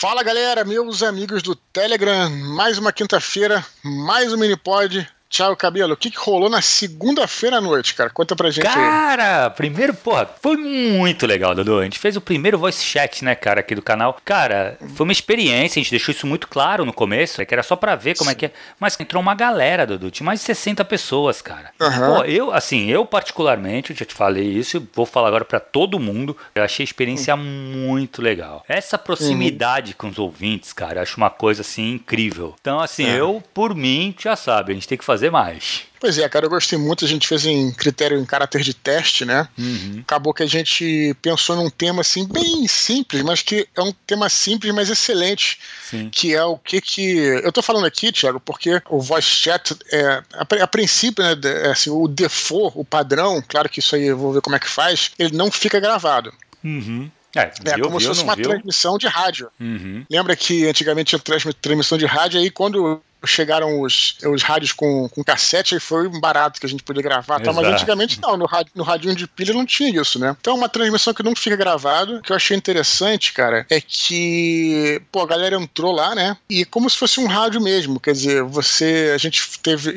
Fala galera, meus amigos do Telegram, mais uma quinta-feira, mais um Minipod. Tchau, Cabelo. O que, que rolou na segunda-feira à noite, cara? Conta pra gente cara, aí. Cara, primeiro, porra, foi muito legal, Dudu. A gente fez o primeiro voice chat, né, cara, aqui do canal. Cara, foi uma experiência, a gente deixou isso muito claro no começo, é que era só pra ver como Sim. é que é. Mas entrou uma galera, Dudu. Tinha mais de 60 pessoas, cara. Uhum. Pô, eu, assim, eu particularmente, eu já te falei isso, vou falar agora pra todo mundo. Eu achei a experiência uhum. muito legal. Essa proximidade uhum. com os ouvintes, cara, eu acho uma coisa, assim, incrível. Então, assim, é. eu, por mim, já sabe, a gente tem que fazer fazer mais. Pois é, cara, eu gostei muito. A gente fez em critério, em caráter de teste, né? Uhum. Acabou que a gente pensou num tema assim, bem simples, mas que é um tema simples, mas excelente. Sim. Que é o que que. Eu tô falando aqui, Thiago, porque o voice chat, é, a, a princípio, né? É, assim, o default, o padrão, claro que isso aí eu vou ver como é que faz, ele não fica gravado. Uhum. É, é viu, como viu, se fosse uma viu? transmissão de rádio. Uhum. Lembra que antigamente tinha transmissão de rádio, aí quando chegaram os, os rádios com, com cassete e foi um barato que a gente podia gravar. Tá? Mas antigamente não, no, rádio, no radinho de pilha não tinha isso, né? Então uma transmissão que não fica gravado, o que eu achei interessante, cara, é que, pô, a galera entrou lá, né? E como se fosse um rádio mesmo, quer dizer, você, a gente teve,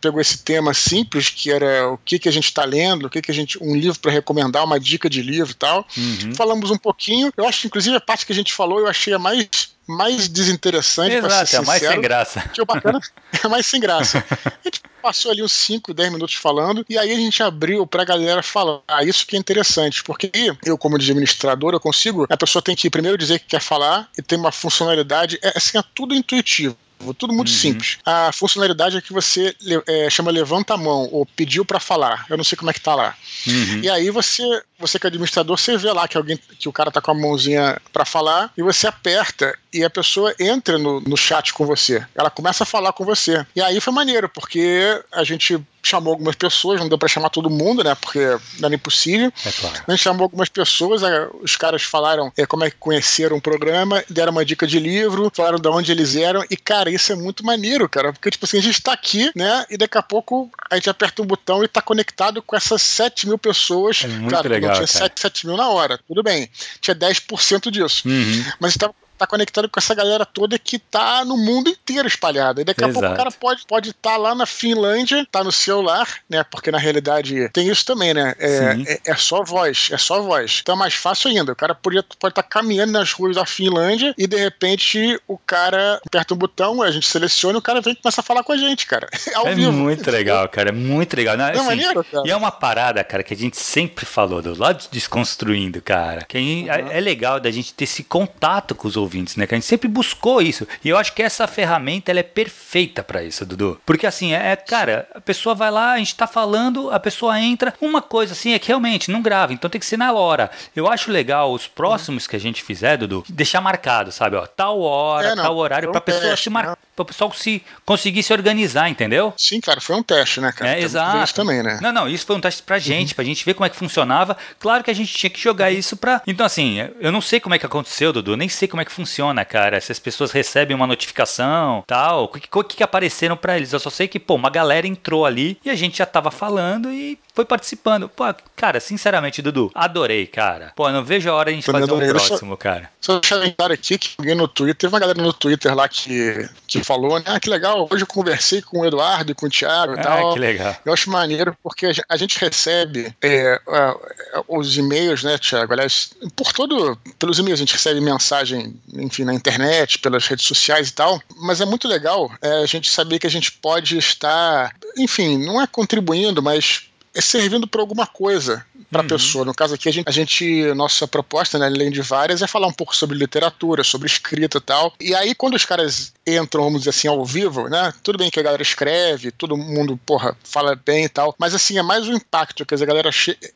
pegou esse tema simples, que era o que que a gente tá lendo, o que que a gente, um livro para recomendar, uma dica de livro e tal. Uhum. Falamos um pouquinho, eu acho que inclusive a parte que a gente falou, eu achei a mais mais desinteressante, Exato, ser é mais sem graça. Que o bacana é mais sem graça. A gente passou ali uns 5, 10 minutos falando, e aí a gente abriu pra galera falar. Ah, isso que é interessante, porque eu, como administrador, eu consigo. A pessoa tem que primeiro dizer que quer falar e tem uma funcionalidade. É, assim, é tudo intuitivo tudo muito uhum. simples. A funcionalidade é que você é, chama levanta a mão ou pediu para falar. Eu não sei como é que tá lá. Uhum. E aí você, você que é administrador, você vê lá que alguém que o cara tá com a mãozinha para falar e você aperta e a pessoa entra no, no chat com você. Ela começa a falar com você. E aí foi maneiro, porque a gente chamou algumas pessoas, não deu para chamar todo mundo, né? Porque era impossível. É claro. A gente chamou algumas pessoas, os caras falaram é, como é que conheceram o programa, deram uma dica de livro, falaram de onde eles eram. E, cara, isso é muito maneiro, cara. Porque, tipo assim, a gente tá aqui, né? E daqui a pouco a gente aperta um botão e tá conectado com essas 7 mil pessoas. É muito claro, legal, não tinha 7, 7 mil na hora, tudo bem. Tinha 10% disso. Uhum. Mas estava tá conectado com essa galera toda que tá no mundo inteiro espalhada. E daqui a Exato. pouco o cara pode estar pode tá lá na Finlândia, tá no celular, né? Porque na realidade tem isso também, né? É, é, é, só voz, é só voz. Então é mais fácil ainda. O cara podia, pode estar tá caminhando nas ruas da Finlândia e de repente o cara aperta um botão, a gente seleciona e o cara vem e começa a falar com a gente, cara. É, vivo. muito legal, cara. É muito legal. Não, assim, maneiro, cara. E é uma parada, cara, que a gente sempre falou do lado desconstruindo, cara. Que gente, uhum. é, é legal da gente ter esse contato com os ouvintes ouvintes, né? Que a gente sempre buscou isso. E eu acho que essa ferramenta ela é perfeita para isso, Dudu. Porque assim, é, cara, a pessoa vai lá, a gente tá falando, a pessoa entra. Uma coisa assim é que realmente não grava, então tem que ser na hora. Eu acho legal os próximos que a gente fizer, Dudu, deixar marcado, sabe? Ó, tal hora, é, tal horário, pra pessoa se marcar para o pessoal se conseguir se organizar, entendeu? Sim, cara, foi um teste, né, cara? É, exato. Isso também, né? Não, não, isso foi um teste pra gente, uhum. pra gente ver como é que funcionava. Claro que a gente tinha que jogar isso pra. Então, assim, eu não sei como é que aconteceu, Dudu, nem sei como é que funciona, cara. Se as pessoas recebem uma notificação, tal, o que, que, que apareceram para eles. Eu só sei que, pô, uma galera entrou ali e a gente já tava falando e foi participando. Pô, cara, sinceramente, Dudu, adorei, cara. Pô, não vejo a hora de a gente fazer um próximo, cara. Só deixar claro aqui que alguém no Twitter, teve uma galera no Twitter lá que, que falou, né? Ah, que legal, hoje eu conversei com o Eduardo e com o Thiago e ah, tal. que legal. Eu acho maneiro porque a gente recebe é, os e-mails, né, Thiago? Aliás, por todo, pelos e-mails a gente recebe mensagem, enfim, na internet, pelas redes sociais e tal, mas é muito legal é, a gente saber que a gente pode estar, enfim, não é contribuindo, mas é servindo para alguma coisa para a uhum. pessoa. No caso aqui, a gente, a gente, nossa proposta, né, além de várias, é falar um pouco sobre literatura, sobre escrita e tal. E aí, quando os caras entram, vamos dizer assim, ao vivo, né? Tudo bem que a galera escreve, todo mundo, porra, fala bem e tal, mas assim, é mais o impacto, quer dizer, a galera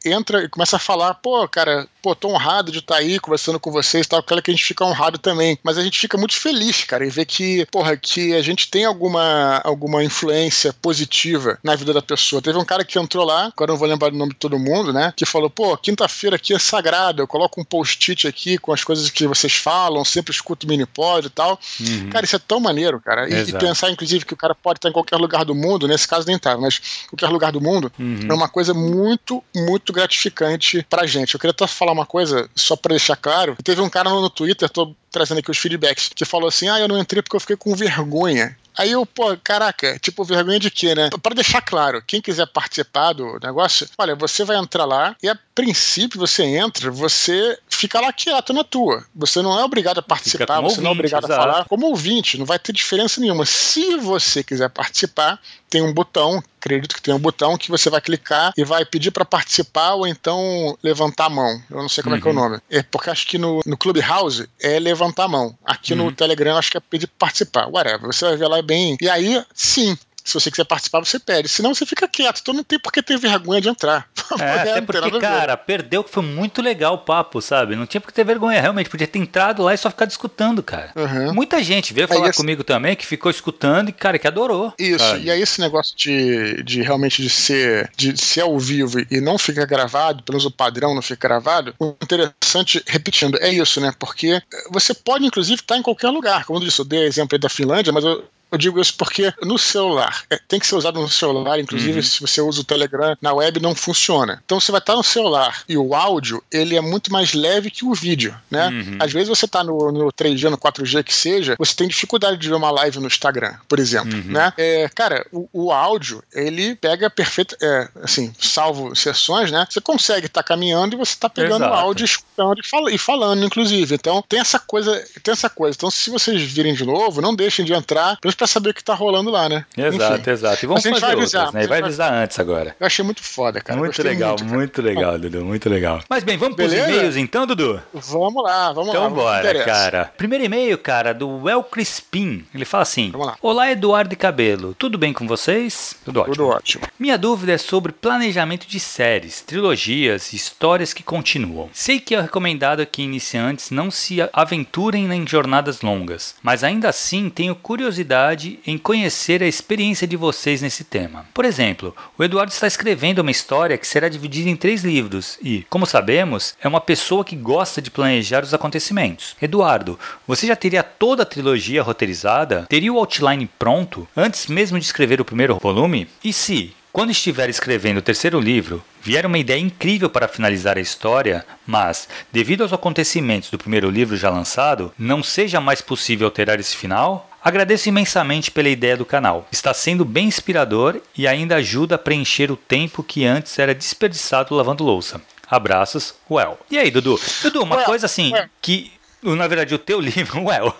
entra e começa a falar, pô, cara, pô, tô honrado de estar tá aí conversando com vocês e tal, aquela que a gente fica honrado também. Mas a gente fica muito feliz, cara, e ver que, porra, que a gente tem alguma, alguma influência positiva na vida da pessoa. Teve um cara que entrou lá, agora não vou lembrar o nome de todo mundo, né? Que falou, pô, quinta-feira aqui é sagrada, eu coloco um post-it aqui com as coisas que vocês falam, sempre escuto mini pod e tal. Uhum. Cara, isso é tão maneiro, cara. E, e, pensar, inclusive, que o cara pode estar em qualquer lugar do mundo, nesse caso nem tá, mas qualquer lugar do mundo, uhum. é uma coisa muito, muito gratificante pra gente. Eu queria até falar falar uma coisa, só para deixar claro. Teve um cara no Twitter, tô trazendo aqui os feedbacks, que falou assim: ah, eu não entrei porque eu fiquei com vergonha. Aí eu, pô, caraca, tipo, vergonha de quê, né? Para deixar claro, quem quiser participar do negócio, olha, você vai entrar lá e a princípio você entra, você fica lá quieto na tua. Você não é obrigado a participar, você ouvinte, não é obrigado exato. a falar como ouvinte, não vai ter diferença nenhuma. Se você quiser participar, tem um botão, acredito que tem um botão que você vai clicar e vai pedir para participar ou então levantar a mão. Eu não sei como uhum. é que é o uhum. nome. É porque acho que no, no Clubhouse é levantar a mão. Aqui uhum. no Telegram acho que é pedir para participar. Whatever. Você vai ver lá bem. E aí, sim, se você quiser participar, você pede. Senão você fica quieto. Então não tem por que ter vergonha de entrar. É, até porque, cara, perdeu que foi muito legal o papo, sabe? Não tinha por que ter vergonha. Realmente, podia ter entrado lá e só ficar escutando, cara. Uhum. Muita gente veio falar esse... comigo também que ficou escutando e, cara, que adorou. Isso. Sabe? E aí esse negócio de, de realmente de ser, de ser ao vivo e não ficar gravado, pelo menos o padrão não fica gravado, o interessante, repetindo, é isso, né? Porque você pode, inclusive, estar em qualquer lugar. Como eu disse, eu dei exemplo aí da Finlândia, mas eu, eu digo isso porque no celular, é, tem que ser usado no celular, inclusive uhum. se você usa o Telegram na web não funciona. Então você vai estar no celular e o áudio, ele é muito mais leve que o vídeo, né? Uhum. Às vezes você está no, no 3G, no 4G que seja, você tem dificuldade de ver uma live no Instagram, por exemplo, uhum. né? É, cara, o, o, áudio, ele pega perfeito, é, assim, salvo sessões, né? Você consegue estar tá caminhando e você está pegando o áudio, escutando e, fala, e falando, inclusive. Então tem essa coisa, tem essa coisa. Então se vocês virem de novo, não deixem de entrar, para saber o que tá rolando lá, né? Exato, Enfim. exato. E vamos fazer vai avisar, outras, né? E vai avisar antes agora. Eu achei muito foda, cara. Muito legal, muito, muito, legal, Dudu, muito legal. Mas bem, vamos Beleza? pros e-mails então, Dudu? Vamos lá, vamos então lá. Então bora, cara. Primeiro e-mail, cara, do El Crispim. Ele fala assim: Vamos lá. Olá, Eduardo e Cabelo. Tudo bem com vocês? Tudo ótimo. Tudo ótimo. Minha dúvida é sobre planejamento de séries, trilogias e histórias que continuam. Sei que é recomendado que iniciantes não se aventurem em jornadas longas, mas ainda assim tenho curiosidade em em conhecer a experiência de vocês nesse tema. Por exemplo, o Eduardo está escrevendo uma história que será dividida em três livros e, como sabemos, é uma pessoa que gosta de planejar os acontecimentos. Eduardo, você já teria toda a trilogia roteirizada? Teria o outline pronto antes mesmo de escrever o primeiro volume? E se, quando estiver escrevendo o terceiro livro, vier uma ideia incrível para finalizar a história, mas, devido aos acontecimentos do primeiro livro já lançado, não seja mais possível alterar esse final? Agradeço imensamente pela ideia do canal. Está sendo bem inspirador e ainda ajuda a preencher o tempo que antes era desperdiçado lavando louça. Abraços, Well. E aí, Dudu? Dudu, uma well, coisa assim well. que, na verdade, o teu livro, Well.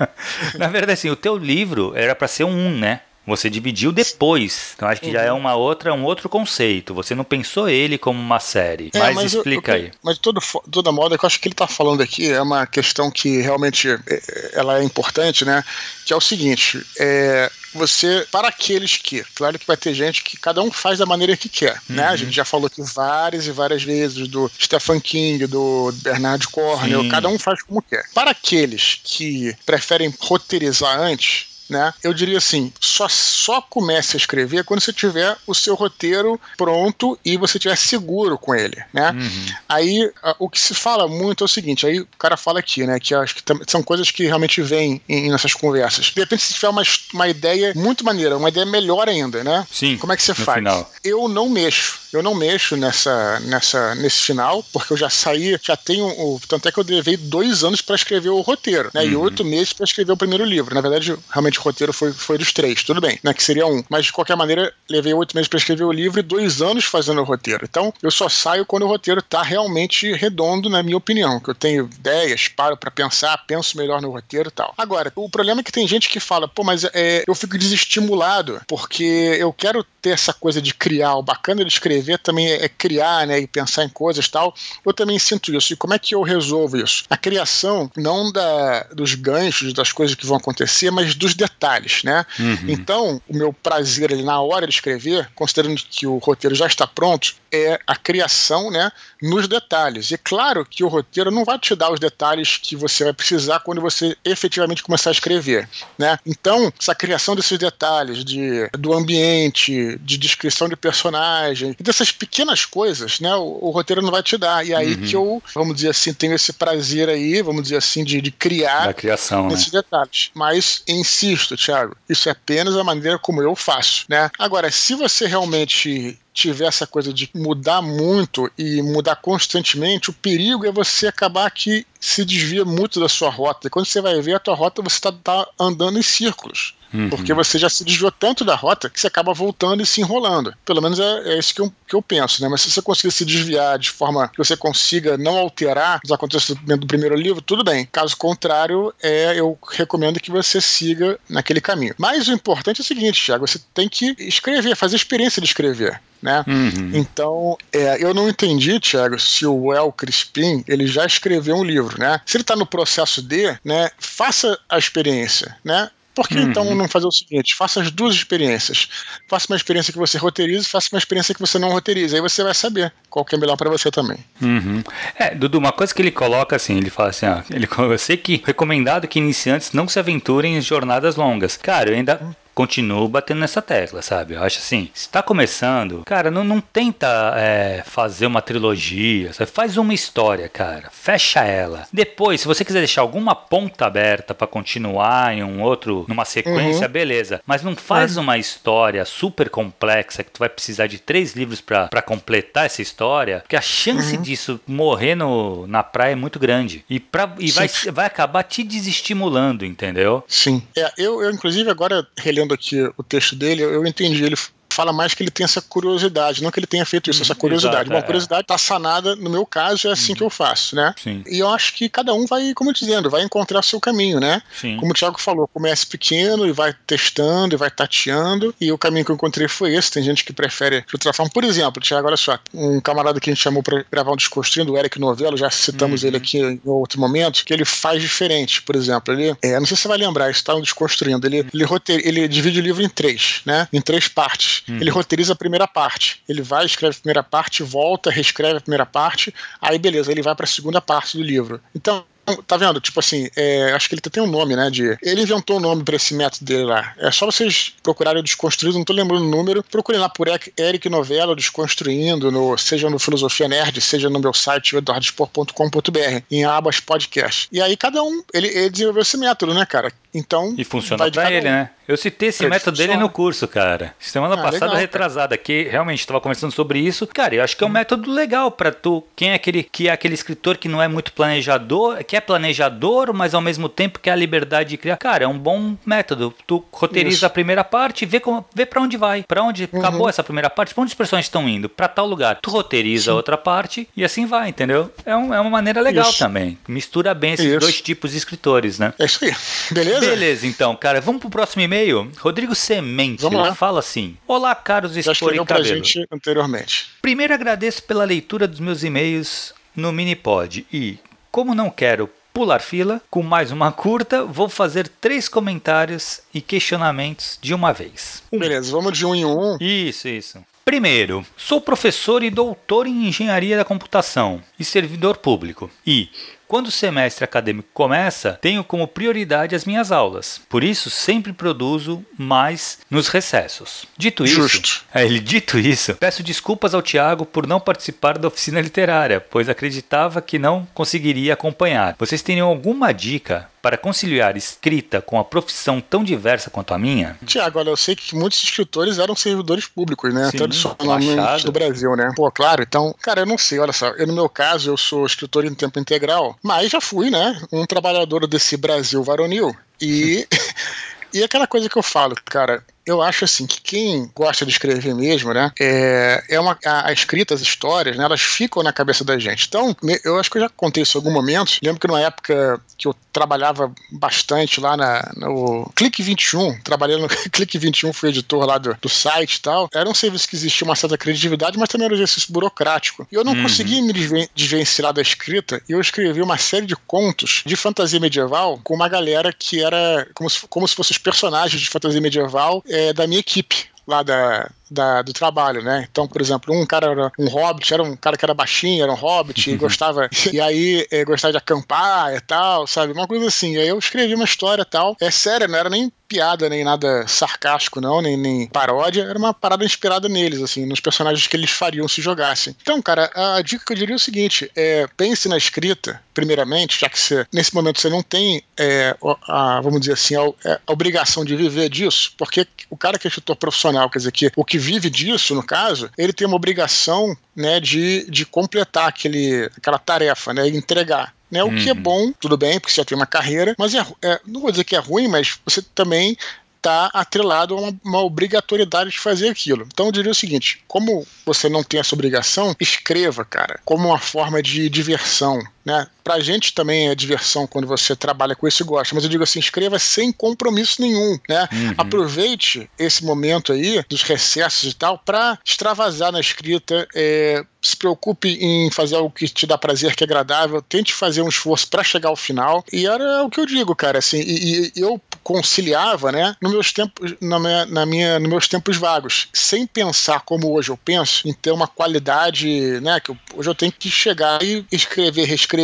na verdade, assim, o teu livro era para ser um, né? Você dividiu depois. Então acho que uhum. já é uhum. uma outra, um outro conceito. Você não pensou ele como uma série. É, mas, mas, explica eu, eu, aí. Mas todo, toda moda que eu acho que ele está falando aqui é uma questão que realmente é, é, ela é importante, né? Que é o seguinte: é, você, para aqueles que, claro que vai ter gente que cada um faz da maneira que quer, uhum. né? A uhum. gente já falou aqui várias e várias vezes do Stephen King, do Bernard Cornwell, Sim. cada um faz como quer. Para aqueles que preferem roteirizar antes, né? Eu diria assim, só, só comece a escrever quando você tiver o seu roteiro pronto e você estiver seguro com ele, né? Uhum. Aí o que se fala muito é o seguinte, aí o cara fala aqui, né, que acho que são coisas que realmente vêm em, nessas conversas. De repente, se tiver uma, uma ideia muito maneira, uma ideia melhor ainda, né? Sim. Como é que você faz? Final. Eu não mexo. Eu não mexo nessa, nessa, nesse final, porque eu já saí, já tenho. O, tanto é que eu levei dois anos para escrever o roteiro, né? Uhum. E oito meses para escrever o primeiro livro. Na verdade, realmente o roteiro foi, foi dos três, tudo bem, né? Que seria um. Mas de qualquer maneira, levei oito meses para escrever o livro e dois anos fazendo o roteiro. Então, eu só saio quando o roteiro tá realmente redondo, na minha opinião. Que eu tenho ideias, paro para pensar, penso melhor no roteiro e tal. Agora, o problema é que tem gente que fala, pô, mas é, eu fico desestimulado, porque eu quero ter essa coisa de criar. O bacana de escrever também é, é criar, né? E pensar em coisas e tal. Eu também sinto isso. E como é que eu resolvo isso? A criação, não da, dos ganchos, das coisas que vão acontecer, mas dos detalhes, né? Uhum. Então, o meu prazer ali na hora de escrever, considerando que o roteiro já está pronto, é a criação, né? Nos detalhes. E claro que o roteiro não vai te dar os detalhes que você vai precisar quando você efetivamente começar a escrever, né? Então, essa criação desses detalhes de, do ambiente, de descrição de personagem, e dessas pequenas coisas, né, o, o, roteiro não vai te dar. E aí uhum. que eu, vamos dizer assim, tenho esse prazer aí, vamos dizer assim, de, de criar da criação, esses né? detalhes. Mas insisto, Thiago, isso é apenas a maneira como eu faço, né? Agora, se você realmente tiver essa coisa de mudar muito e mudar constantemente, o perigo é você acabar que se desvia muito da sua rota. E quando você vai ver a tua rota, você está tá andando em círculos. Uhum. Porque você já se desviou tanto da rota que você acaba voltando e se enrolando. Pelo menos é, é isso que eu, que eu penso, né? Mas se você conseguir se desviar de forma que você consiga não alterar os acontecimentos do primeiro livro, tudo bem. Caso contrário, é, eu recomendo que você siga naquele caminho. Mas o importante é o seguinte, Thiago, você tem que escrever, fazer a experiência de escrever. Né? Uhum. Então, é, eu não entendi, Thiago, se o El Crispim ele já escreveu um livro, né? Se ele está no processo de, né, faça a experiência, né? Por que uhum. então não fazer o seguinte? Faça as duas experiências. Faça uma experiência que você roteiriza e faça uma experiência que você não roteiriza. Aí você vai saber qual que é melhor para você também. Uhum. É, Dudu, uma coisa que ele coloca assim, ele fala assim, ó, ele, eu sei que recomendado que iniciantes não se aventurem em jornadas longas. Cara, eu ainda continuo batendo nessa tecla, sabe? Eu acho assim, se tá começando, cara, não, não tenta é, fazer uma trilogia, sabe? faz uma história, cara, fecha ela. Depois, se você quiser deixar alguma ponta aberta para continuar em um outro, numa sequência, uhum. beleza. Mas não faz uhum. uma história super complexa que tu vai precisar de três livros para completar essa história, porque a chance uhum. disso morrer no, na praia é muito grande. E, pra, e vai, vai acabar te desestimulando, entendeu? Sim. É, eu, eu, inclusive, agora relendo lendo aqui o texto dele, eu entendi. Ele fala mais que ele tem essa curiosidade, não que ele tenha feito isso, essa uhum, curiosidade. Exato, Bom, a é. curiosidade está sanada, no meu caso, é assim uhum. que eu faço, né? Sim. E eu acho que cada um vai, como eu dizendo, vai encontrar seu caminho, né? Sim. Como o Thiago falou, comece pequeno e vai testando e vai tateando, e o caminho que eu encontrei foi esse. Tem gente que prefere de outra forma. Por exemplo, Thiago, olha só, um camarada que a gente chamou para gravar um Desconstruindo, o Eric Novello, já citamos uhum. ele aqui em outro momento, que ele faz diferente, por exemplo. Ele, é, não sei se você vai lembrar, isso está no Desconstruindo. Ele, ele, roteir, ele divide o livro em três, né? Em três partes. Uhum. Ele roteiriza a primeira parte. Ele vai, escreve a primeira parte, volta, reescreve a primeira parte, aí beleza, ele vai para a segunda parte do livro. Então, Tá vendo? Tipo assim, é, acho que ele tem um nome, né? De, ele inventou um nome para esse método dele lá. É só vocês procurarem o Desconstruído, não tô lembrando o número. Procurem lá por Eric Novella Desconstruindo, no, seja no Filosofia Nerd, seja no meu site, eduardospor.com.br, em abas podcast. E aí cada um, ele, ele desenvolveu esse método, né, cara? Então. E funciona para ele, um. né? Eu citei esse método dele no curso, cara. Semana ah, passada, legal, retrasada, que realmente estava conversando sobre isso. Cara, eu acho que é um hum. método legal para tu. Quem é aquele que é aquele escritor que não é muito planejador, que é planejador, mas ao mesmo tempo quer a liberdade de criar. Cara, é um bom método. Tu roteiriza isso. a primeira parte e vê, como, vê para onde vai. para onde uhum. acabou essa primeira parte, pra onde os personagens estão indo? para tal lugar. Tu roteiriza a outra parte e assim vai, entendeu? É, um, é uma maneira legal isso. também. Mistura bem esses isso. dois tipos de escritores, né? É isso aí. Beleza? Beleza, então, cara. Vamos pro próximo e-mail. Rodrigo Semente. Fala assim: Olá, caros Expor gente anteriormente. Primeiro agradeço pela leitura dos meus e-mails no Minipod e, como não quero pular fila, com mais uma curta, vou fazer três comentários e questionamentos de uma vez. Um. Beleza, vamos de um em um. Isso, isso. Primeiro, sou professor e doutor em engenharia da computação e servidor público. E quando o semestre acadêmico começa, tenho como prioridade as minhas aulas. Por isso, sempre produzo mais nos recessos. Dito Justo. isso, é, ele dito isso, peço desculpas ao Tiago por não participar da oficina literária, pois acreditava que não conseguiria acompanhar. Vocês teriam alguma dica para conciliar escrita com a profissão tão diversa quanto a minha? Tiago, olha, eu sei que muitos escritores eram servidores públicos, né? Sim, Tradicionalmente do Brasil, né? Pô, claro, então, cara, eu não sei, olha só, eu, no meu caso, eu sou escritor em tempo integral, mas já fui, né? Um trabalhador desse Brasil varonil. E, e aquela coisa que eu falo, cara, eu acho assim que quem gosta de escrever mesmo, né, é, é uma a, a, escrita, as histórias, né, elas ficam na cabeça da gente. Então, eu acho que eu já contei isso em algum momento. Lembro que numa época que eu trabalhava bastante lá na, no Clique 21, trabalhei no Clique 21, fui editor lá do, do site e tal. Era um serviço que existia uma certa criatividade, mas também era um exercício burocrático. E eu não uhum. conseguia me desvencilhar da escrita e eu escrevi uma série de contos de fantasia medieval com uma galera que era como se, como se fossem os personagens de fantasia medieval é, da minha equipe lá da, da, do trabalho, né? Então, por exemplo, um cara era um hobbit, era um cara que era baixinho, era um hobbit, e gostava, e aí é, gostava de acampar e tal, sabe? Uma coisa assim. E aí eu escrevi uma história e tal. É sério, não era nem piada, nem nada sarcástico, não, nem, nem paródia, era uma parada inspirada neles, assim, nos personagens que eles fariam se jogassem. Então, cara, a dica que eu diria é o seguinte: é, pense na escrita, primeiramente, já que você, nesse momento você não tem, é, a, vamos dizer assim, a, é, a, obrigação de viver disso, porque o cara que é escritor profissional, quer dizer, que o que que vive disso, no caso, ele tem uma obrigação né, de, de completar aquele, aquela tarefa, né, entregar. Né, o uhum. que é uhum. bom, tudo bem, porque você já tem uma carreira, mas é, é, não vou dizer que é ruim, mas você também está atrelado a uma, uma, obrigatoriedade de fazer aquilo. Então eu diria o seguinte: como você não tem essa obrigação, escreva, cara, como uma forma de diversão. Né? Pra gente também é diversão quando você trabalha com isso e gosta, mas eu digo assim, escreva sem compromisso nenhum, né? Uhum. Aproveite esse momento aí dos recessos e tal para extravasar na escrita, é, se preocupe em fazer algo que te dá prazer, que é agradável, tente fazer um esforço para chegar ao final. E era o que eu digo, cara, assim, e, e eu conciliava, né, nos meus tempos, na minha, na minha, nos meus tempos vagos, sem pensar como hoje eu penso, em ter uma qualidade, né, que eu, hoje eu tenho que chegar e escrever, reescrever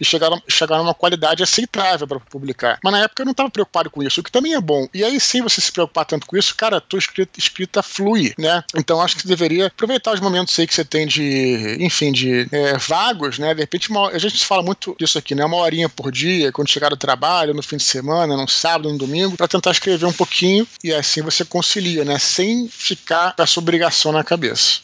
e chegar, chegar numa qualidade aceitável para publicar. Mas na época eu não estava preocupado com isso, o que também é bom. E aí, sem você se preocupar tanto com isso, cara, a tua escrita, escrita flui, né? Então acho que você deveria aproveitar os momentos aí que você tem de, enfim, de é, vagos, né? De repente, uma, a gente fala muito disso aqui, né? Uma horinha por dia, quando chegar do trabalho, no fim de semana, no sábado, no domingo, para tentar escrever um pouquinho e assim você concilia, né? Sem ficar com essa obrigação na cabeça.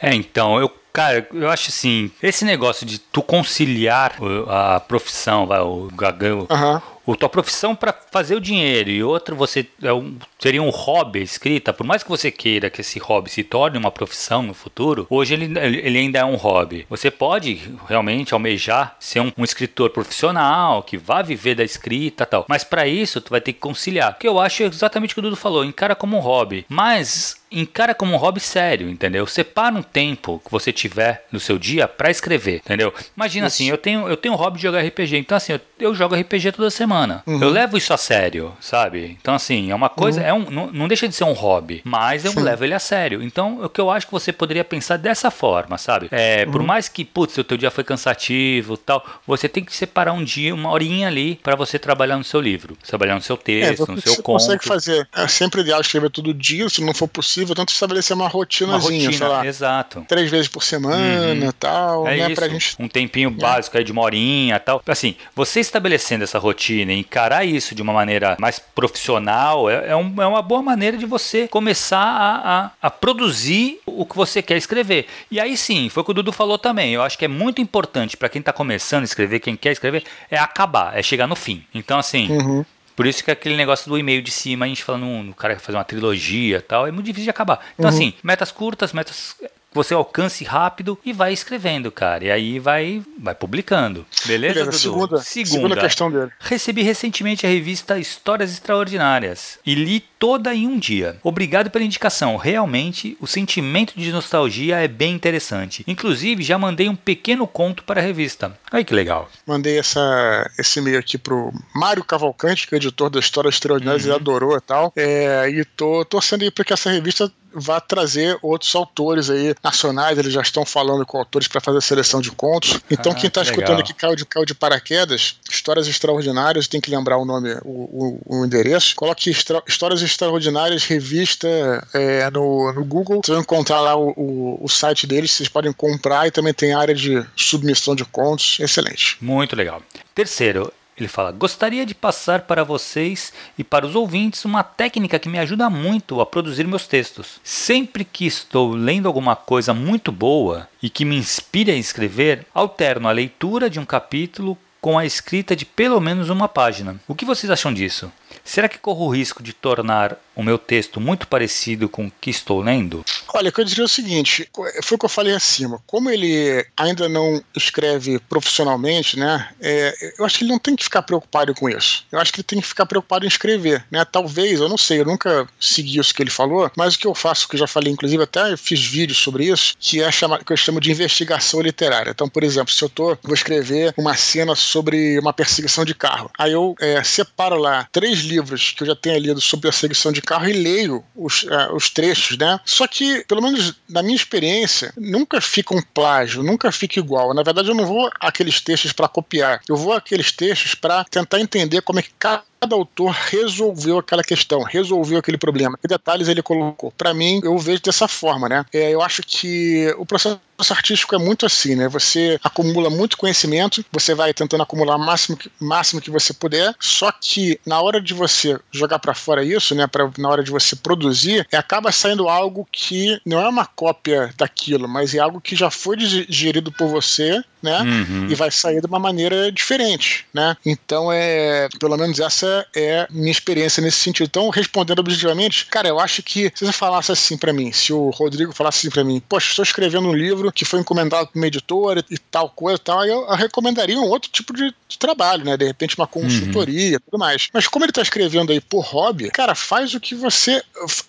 É, então, eu Cara, eu acho assim, esse negócio de tu conciliar a profissão, vai, o gagão, uhum a tua profissão para fazer o dinheiro e outra você é um, seria um hobby escrita, por mais que você queira que esse hobby se torne uma profissão no futuro, hoje ele, ele ainda é um hobby. Você pode realmente almejar ser um, um escritor profissional que vá viver da escrita tal, mas para isso tu vai ter que conciliar. O que eu acho é exatamente o que o Dudu falou, encara como um hobby, mas encara como um hobby sério, entendeu? Separa um tempo que você tiver no seu dia para escrever, entendeu? Imagina isso. assim, eu tenho eu tenho um hobby de jogar RPG, então assim, eu, eu jogo RPG toda semana. Uhum. Eu levo isso a sério, sabe? Então, assim, é uma coisa, uhum. é um, não, não, deixa de ser um hobby, mas eu Sim. levo ele a sério. Então, o que eu acho que você poderia pensar dessa forma, sabe? É, uhum. Por mais que, putz, o teu dia foi cansativo tal, você tem que separar um dia, uma horinha ali, para você trabalhar no seu livro, trabalhar no seu é, texto, é, no seu você conto. consegue fazer. É sempre ideal escrever todo dia, se não for possível, tanto estabelecer uma rotinazinha, uma rotina, sei lá. Exato. Três vezes por semana uhum. tal, é né? Isso. Pra gente... Um tempinho é. básico aí de uma horinha tal. Assim, você estabelecendo essa rotina e encarar isso de uma maneira mais profissional é, é, um, é uma boa maneira de você começar a, a, a, produzir o que você quer escrever. E aí sim, foi o que o Dudu falou também. Eu acho que é muito importante para quem está começando a escrever, quem quer escrever, é acabar, é chegar no fim. Então, assim. Uhum. Por isso que aquele negócio do e-mail de cima, a gente falando no, no cara que fazer uma trilogia tal, é muito difícil de acabar. Então, uhum. assim, metas curtas, metas você alcance rápido e vai escrevendo, cara. E aí vai, vai publicando. Beleza, Beleza segunda, segunda, segunda questão dele. Recebi recentemente a revista Histórias Extraordinárias e li toda em um dia. Obrigado pela indicação. Realmente, o sentimento de nostalgia é bem interessante. Inclusive, já mandei um pequeno conto para a revista. Aí que legal. Mandei essa, esse e-mail aqui pro Mário Cavalcante, que é editor da Histórias Extraordinárias, uhum. ele adorou e tal. É, e tô torcendo aí para que essa revista vá trazer outros autores aí nacionais, eles já estão falando com autores para fazer a seleção de contos. Então, ah, quem está escutando aqui caiu de, caiu de paraquedas, Histórias Extraordinárias, tem que lembrar o nome, o, o, o endereço. Coloque Histórias Extraordinárias Revista é, no, no Google, vocês vão encontrar lá o, o, o site deles, vocês podem comprar e também tem área de submissão de contos, excelente. Muito legal. Terceiro, ele fala: Gostaria de passar para vocês e para os ouvintes uma técnica que me ajuda muito a produzir meus textos. Sempre que estou lendo alguma coisa muito boa e que me inspire a escrever, alterno a leitura de um capítulo com a escrita de pelo menos uma página. O que vocês acham disso? Será que corro o risco de tornar o meu texto muito parecido com o que estou lendo? Olha, eu diria o seguinte: foi o que eu falei acima. Como ele ainda não escreve profissionalmente, né? É, eu acho que ele não tem que ficar preocupado com isso. Eu acho que ele tem que ficar preocupado em escrever, né? Talvez, eu não sei, eu nunca segui isso que ele falou, mas o que eu faço, que eu já falei, inclusive até fiz vídeos sobre isso, que é chamar, que eu chamo de investigação literária. Então, por exemplo, se eu tô, vou escrever uma cena sobre uma perseguição de carro, aí eu é, separo lá três livros que eu já tenha lido sobre a seguição de carro e leio os, uh, os trechos, né? Só que, pelo menos na minha experiência, nunca fica um plágio, nunca fica igual. Na verdade, eu não vou aqueles textos para copiar, eu vou aqueles textos para tentar entender como é que cada cada autor resolveu aquela questão, resolveu aquele problema. Que detalhes ele colocou? Para mim, eu vejo dessa forma, né? É, eu acho que o processo artístico é muito assim, né? Você acumula muito conhecimento, você vai tentando acumular o máximo que, máximo que você puder, só que na hora de você jogar para fora isso, né? Pra, na hora de você produzir, é, acaba saindo algo que não é uma cópia daquilo, mas é algo que já foi digerido por você né? Uhum. E vai sair de uma maneira diferente, né? Então é, pelo menos essa é minha experiência nesse sentido. Então, respondendo objetivamente, cara, eu acho que se você falasse assim para mim, se o Rodrigo falasse assim para mim, poxa, estou escrevendo um livro que foi encomendado por uma editora e tal coisa, tal, aí eu, recomendaria um outro tipo de, de, trabalho, né? De repente uma consultoria, uhum. tudo mais. Mas como ele tá escrevendo aí por hobby, cara, faz o que você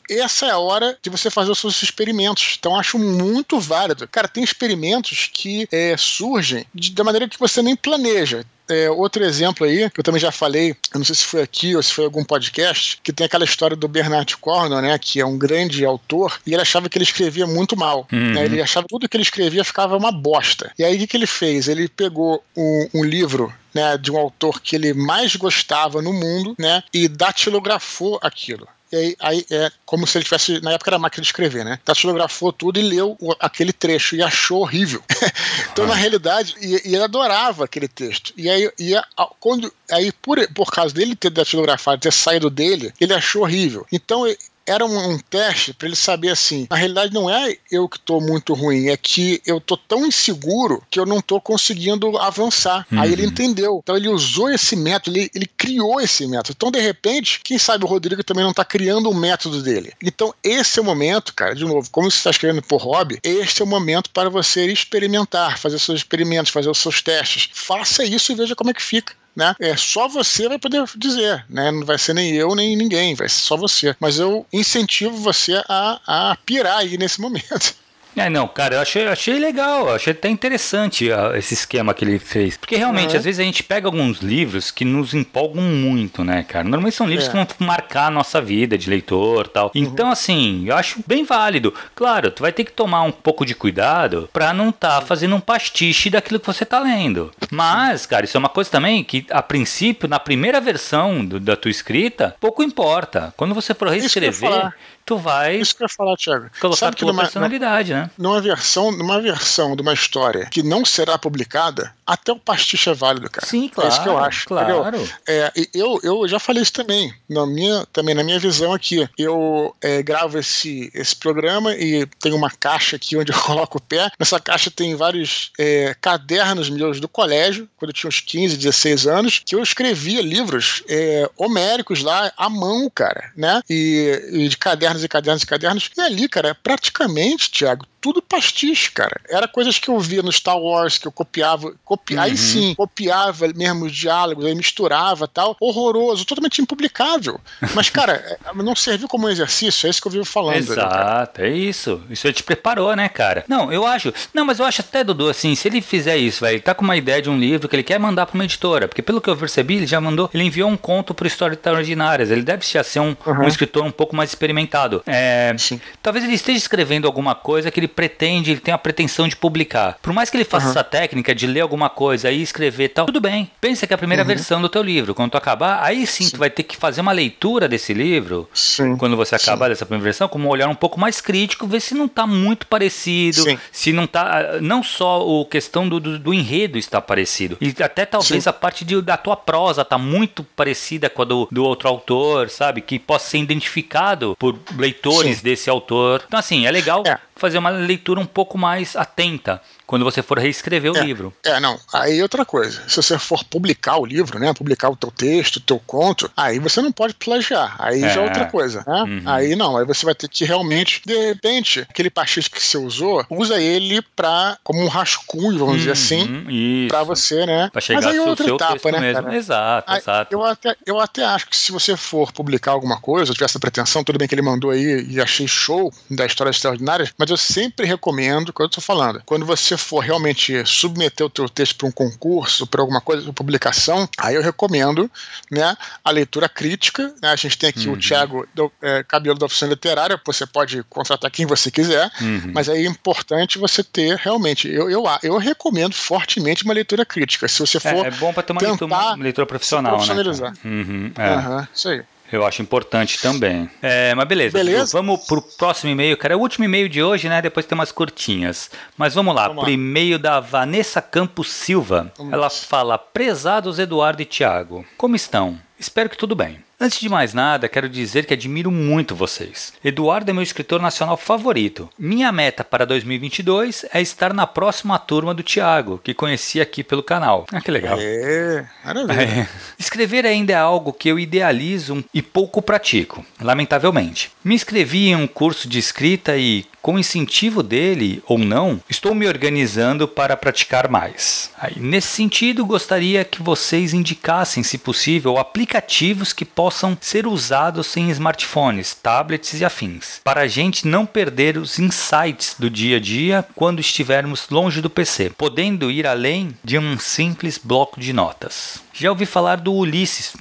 essa é a hora de você fazer os seus experimentos. Então acho muito válido. Cara, tem experimentos que é, surgem surgem de, da maneira que você nem planeja. É, outro exemplo aí, que eu também já falei, eu não sei se foi aqui ou se foi algum podcast, que tem aquela história do Bernard Cornwell, né, que é um grande autor, e ele achava que ele escrevia muito mal. Uhum. Né, ele achava que tudo que ele escrevia ficava uma bosta. E aí o que, que ele fez? Ele pegou um, um livro né, de um autor que ele mais gostava no mundo, né, e datilografou aquilo. E aí, aí, é como se ele tivesse. Na época era máquina de escrever, né? Datilografou tudo e leu o, aquele trecho e achou horrível. então, na realidade, e, e, ele adorava aquele texto. E aí, e a, quando, aí por, por causa dele ter datilografado, ter saído dele, ele achou horrível. Então, era um, um teste para ele saber assim: na realidade não é eu que estou muito ruim, é que eu tô tão inseguro que eu não estou conseguindo avançar. Uhum. Aí ele uhum. entendeu. Então ele usou esse método, ele, ele criou esse método. Então, de repente, quem sabe o Rodrigo também não está criando um método dele. Então, esse é o momento, cara, de novo, como você está escrevendo por hobby, este é o momento para você experimentar, fazer seus experimentos, fazer os seus testes. Faça isso e veja como é que fica né? É só você vai poder dizer, né? Não vai ser nem eu nem ninguém, vai ser só você. Mas eu incentivo você a, a pirar aí nesse momento. É, não, cara, eu achei, achei legal, achei até interessante uh, esse esquema que ele fez. Porque realmente, às vezes a gente pega alguns livros que nos empolgam muito, né, cara? Normalmente são livros é. que vão marcar a nossa vida de leitor tal. Uhum. Então, assim, eu acho bem válido. Claro, tu vai ter que tomar um pouco de cuidado pra não tá fazendo um pastiche daquilo que você tá lendo. Mas, cara, isso é uma coisa também que, a princípio, na primeira versão do, da tua escrita, pouco importa. Quando você for reescrever, tu vai. Isso que eu ia falar, Thiago. Colocar Sabe tua numa, personalidade, né? Numa versão, numa versão de uma história que não será publicada, até o pastiche é válido, cara. Sim, claro. É isso que eu acho. Claro. É, eu, eu já falei isso também. Na minha, também na minha visão aqui. Eu é, gravo esse, esse programa e tem uma caixa aqui onde eu coloco o pé. Nessa caixa tem vários é, cadernos meus do colégio, quando eu tinha uns 15, 16 anos, que eu escrevia livros é, homéricos lá à mão, cara, né? E, e de cadernos cadernos e cadernos e cadernos. E ali, cara, praticamente, Tiago, tudo pastiche, cara. Era coisas que eu via no Star Wars, que eu copiava. Copi... Uhum. Aí sim, copiava mesmo os diálogos, aí misturava tal. Horroroso, totalmente impublicável. Mas, cara, é, não serviu como um exercício, é isso que eu vivo falando. Exato, é isso. Isso ele te preparou, né, cara? Não, eu acho. Não, mas eu acho até, Dudu, assim, se ele fizer isso, vai, ele tá com uma ideia de um livro que ele quer mandar pra uma editora. Porque pelo que eu percebi, ele já mandou, ele enviou um conto pro Histórias Extraordinárias. Ele deve já ser um, uhum. um escritor um pouco mais experimentado. É, talvez ele esteja escrevendo alguma coisa que ele pretende, ele tem a pretensão de publicar. Por mais que ele faça uhum. essa técnica de ler alguma coisa e escrever tal, tudo bem. Pensa que é a primeira uhum. versão do teu livro. Quando tu acabar, aí sim, sim, tu vai ter que fazer uma leitura desse livro. Sim. Quando você acabar sim. dessa primeira versão, com um olhar um pouco mais crítico, ver se não tá muito parecido, sim. se não tá. Não só o questão do, do, do enredo está parecido. E até talvez a parte de, da tua prosa tá muito parecida com a do, do outro autor, sabe? Que possa ser identificado por leitores desse autor. Então, assim, é legal é. Fazer uma leitura um pouco mais atenta quando você for reescrever o é, livro. É, não. Aí outra coisa. Se você for publicar o livro, né? Publicar o teu texto, o teu conto, aí você não pode plagiar. Aí é. já é outra coisa, né? Uhum. Aí não. Aí você vai ter que realmente, de repente, aquele pastiche que você usou, usa ele pra, como um rascunho, vamos uhum, dizer assim, pra você, né? Pra chegar Mas aí é outra etapa, né? Mesmo. Cara? Exato, aí, exato. Eu até, eu até acho que se você for publicar alguma coisa, tiver essa pretensão, tudo bem que ele mandou aí e achei show da história extraordinária, mas eu sempre recomendo, quando eu tô falando, quando você for realmente submeter o teu texto para um concurso, para alguma coisa, para publicação, aí eu recomendo né, a leitura crítica. Né? A gente tem aqui uhum. o Tiago é, Cabelo da Oficina Literária, você pode contratar quem você quiser, uhum. mas aí é importante você ter realmente. Eu, eu, eu recomendo fortemente uma leitura crítica. Se você é, for. É, é bom para ter uma leitura, leitura profissional, né? profissionalizar. Né? Uhum, é. Isso aí. Eu acho importante também. É, mas beleza. beleza. Vamos pro próximo e-mail, cara. É o último e-mail de hoje, né? Depois tem umas curtinhas. Mas vamos lá. Vamos pro e-mail da Vanessa Campos Silva. Vamos. Ela fala: Prezados Eduardo e Tiago, como estão? Espero que tudo bem. Antes de mais nada, quero dizer que admiro muito vocês. Eduardo é meu escritor nacional favorito. Minha meta para 2022 é estar na próxima turma do Tiago, que conheci aqui pelo canal. Ah, que legal. É, maravilha. É. Escrever ainda é algo que eu idealizo e pouco pratico, lamentavelmente. Me inscrevi em um curso de escrita e, com incentivo dele ou não, estou me organizando para praticar mais. Aí, nesse sentido, gostaria que vocês indicassem, se possível, aplicativos que possam ser usados em smartphones, tablets e afins, para a gente não perder os insights do dia a dia quando estivermos longe do PC, podendo ir além de um simples bloco de notas. Já ouvi falar do Ulysses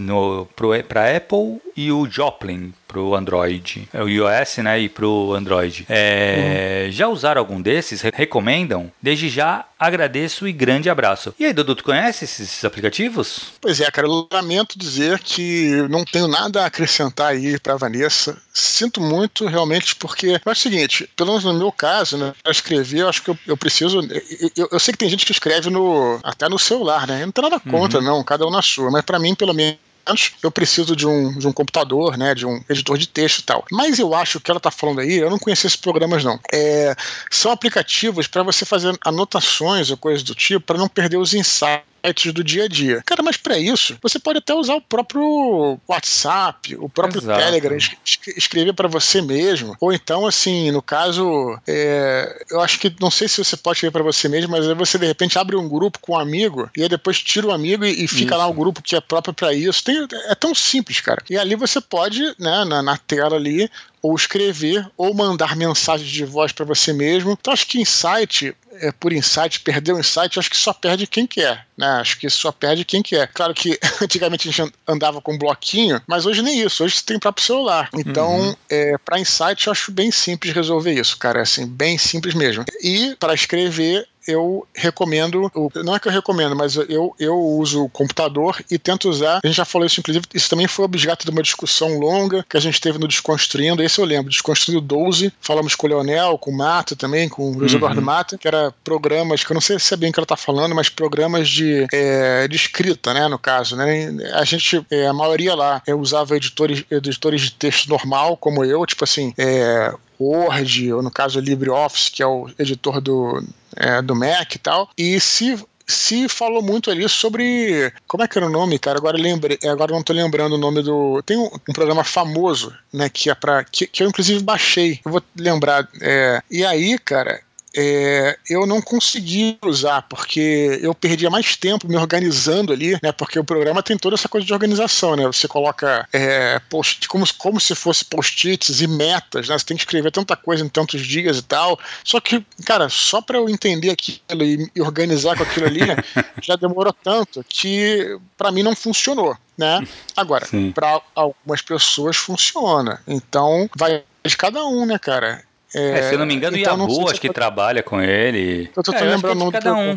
para Apple e o Joplin para o Android, é o iOS, né, e para o Android. É, uhum. Já usaram algum desses? Recomendam? Desde já agradeço e grande abraço. E aí, Dudu, tu conhece esses aplicativos? Pois é, cara, eu lamento dizer que não tenho nada a acrescentar aí para Vanessa. Sinto muito, realmente, porque é o seguinte, pelo menos no meu caso, né, para escrever, eu acho que eu, eu preciso. Eu, eu, sei que tem gente que escreve no até no celular, né? Eu não tenho nada contra, uhum. não, cada um na sua, mas para mim, pelo menos eu preciso de um, de um computador, né, de um editor de texto e tal. Mas eu acho que ela está falando aí, eu não conheço esses programas não. É, são aplicativos para você fazer anotações ou coisas do tipo, para não perder os insights do dia a dia. Cara, mas para isso, você pode até usar o próprio WhatsApp, o próprio Exato. Telegram, escrever para você mesmo. Ou então, assim, no caso, é, eu acho que não sei se você pode escrever para você mesmo, mas aí você de repente abre um grupo com um amigo e aí depois tira o amigo e, e fica isso. lá um grupo que é próprio para isso. Tem, é tão simples, cara. E ali você pode, né, na, na tela ali, ou escrever, ou mandar mensagens de voz para você mesmo. Então acho que insight, é, por insight, perder o insight, acho que só perde quem quer, né? Acho que só perde quem quer. Claro que antigamente a gente andava com um bloquinho, mas hoje nem isso. Hoje você tem o próprio celular. Então, uhum. é, para insight, eu acho bem simples resolver isso, cara. Assim, bem simples mesmo. E para escrever, eu recomendo, não é que eu recomendo, mas eu, eu uso o computador e tento usar. A gente já falou isso, inclusive, isso também foi objeto de uma discussão longa que a gente teve no Desconstruindo. Esse eu lembro, Desconstruindo 12. Falamos com o Leonel, com o Mata também, com o Luiz uhum. Eduardo Mata, que era programas, que eu não sei se é bem o que ela está falando, mas programas de, é, de escrita, né, no caso. Né? A gente, é, a maioria lá, eu usava editores, editores de texto normal, como eu, tipo assim, é, Word, ou no caso LibreOffice, que é o editor do, é, do Mac e tal. E se se falou muito ali sobre. Como é que era o nome, cara? Agora lembrei, agora não tô lembrando o nome do. Tem um, um programa famoso, né? Que é para que, que, eu inclusive baixei. Eu vou lembrar. É, e aí, cara, é, eu não consegui usar, porque eu perdia mais tempo me organizando ali, né? Porque o programa tem toda essa coisa de organização, né? Você coloca é, post, como, como se fosse post-its e metas, né? Você tem que escrever tanta coisa em tantos dias e tal. Só que, cara, só para eu entender aquilo e, e organizar com aquilo ali, já demorou tanto que para mim não funcionou. Né? Agora, para algumas pessoas funciona. Então, vai de cada um, né, cara? É, é, se eu não me engano, então, Yabu acho que pode... trabalha com ele. Eu tô, tô é, lembrando o cada um.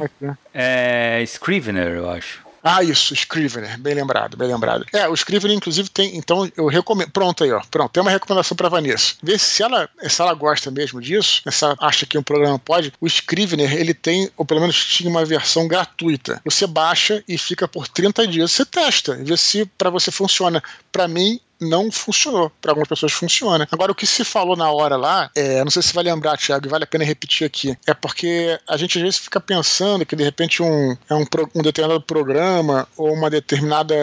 É Scrivener, eu acho. Ah, isso, Scrivener, bem lembrado, bem lembrado. É, o Scrivener, inclusive, tem. Então, eu recomendo. Pronto aí, ó. Pronto, tem uma recomendação para Vanessa. Vê se ela, se ela gosta mesmo disso, se ela acha que um programa pode. O Scrivener, ele tem, ou pelo menos tinha uma versão gratuita. Você baixa e fica por 30 dias. Você testa, vê se para você funciona. Para mim, não funcionou. Para algumas pessoas funciona. Agora, o que se falou na hora lá, é, não sei se vai lembrar, Thiago, e vale a pena repetir aqui, é porque a gente às vezes fica pensando que de repente um, é um, um determinado programa ou uma determinada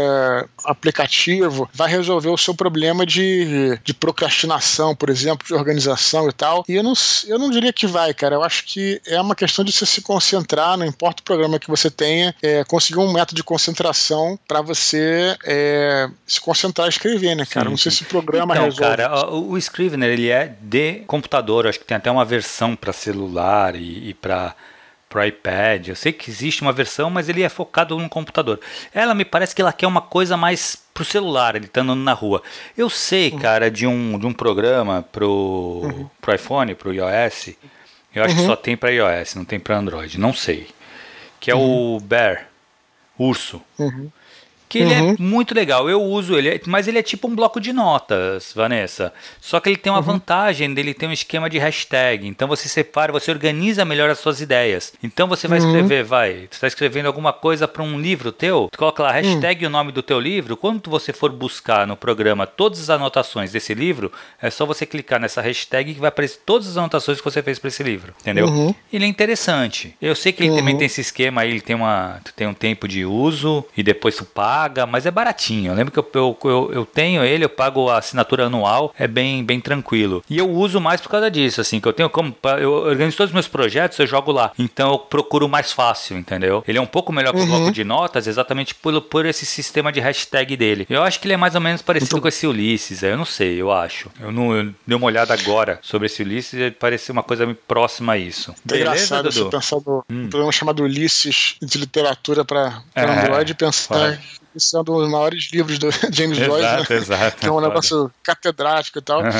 aplicativo vai resolver o seu problema de, de procrastinação, por exemplo, de organização e tal. E eu não, eu não diria que vai, cara. Eu acho que é uma questão de você se concentrar, não importa o programa que você tenha, é, conseguir um método de concentração para você é, se concentrar e escrever, né? Cara? Sim, não sei se o programa então, resolve. cara, o, o Scrivener, ele é de computador. Acho que tem até uma versão para celular e, e para pro iPad. Eu sei que existe uma versão, mas ele é focado no computador. Ela me parece que ela quer uma coisa mais pro celular, ele tá andando na rua. Eu sei, uhum. cara, de um, de um programa pro, uhum. pro iPhone, pro iOS. Eu acho uhum. que só tem para iOS, não tem para Android, não sei. Que é o uhum. Bear, urso. Que ele é uhum. é muito legal. Eu uso ele, mas ele é tipo um bloco de notas, Vanessa. Só que ele tem uma uhum. vantagem dele tem um esquema de hashtag. Então você separa, você organiza melhor as suas ideias. Então você vai uhum. escrever, vai, você está escrevendo alguma coisa para um livro teu, tu coloca lá hashtag o nome do teu livro. Quando você for buscar no programa todas as anotações desse livro, é só você clicar nessa hashtag que vai aparecer todas as anotações que você fez para esse livro, entendeu? Uhum. Ele é interessante. Eu sei que ele também uhum. tem esse esquema aí, ele tem uma, tem um tempo de uso e depois tu paga paga, mas é baratinho. Eu lembro que eu, eu, eu, tenho ele, eu pago a assinatura anual, é bem, bem tranquilo. E eu uso mais por causa disso, assim, que eu tenho como. Eu organizo todos os meus projetos, eu jogo lá. Então eu procuro mais fácil, entendeu? Ele é um pouco melhor que o bloco uhum. de notas, exatamente por, por esse sistema de hashtag dele. Eu acho que ele é mais ou menos parecido Muito... com esse Ulisses, eu não sei, eu acho. Eu não eu dei uma olhada agora sobre esse Ulisses e parece uma coisa próxima a isso. É Beleza, engraçado Dudu? você pensar no hum. um programa chamado Ulisses de literatura para é, Android e pensar sendo um dos maiores livros do James exato, Joyce, né? exato, que é um negócio catedrático e tal. Uhum.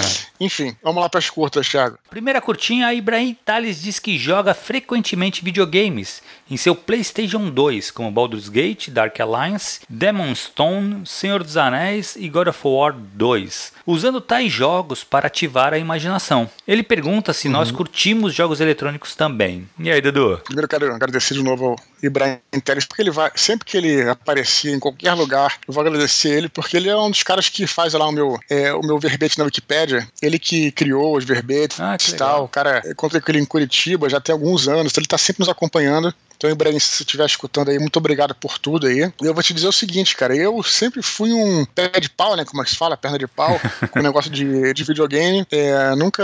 Enfim, vamos lá para as curtas, Thiago. Primeira curtinha, a Ibrahim Tales diz que joga frequentemente videogames em seu PlayStation 2, como Baldur's Gate, Dark Alliance, Demon Stone, Senhor dos Anéis e God of War 2, usando tais jogos para ativar a imaginação. Ele pergunta se uhum. nós curtimos jogos eletrônicos também. E aí, Dudu? Primeiro quero agradecer de novo ao Ibrahim Teles, porque ele vai, sempre que ele aparecia em qualquer lugar, eu vou agradecer ele, porque ele é um dos caras que faz lá o meu, é, o meu verbete na Wikipédia, ele que criou os verbetes ah, e tal, o cara, encontrei com ele em Curitiba já tem alguns anos, então ele está sempre nos acompanhando, então, Ibrahim, se você estiver escutando aí, muito obrigado por tudo aí. E eu vou te dizer o seguinte, cara, eu sempre fui um pé de pau, né? Como é que se fala? Perna de pau, com o negócio de, de videogame. É, nunca.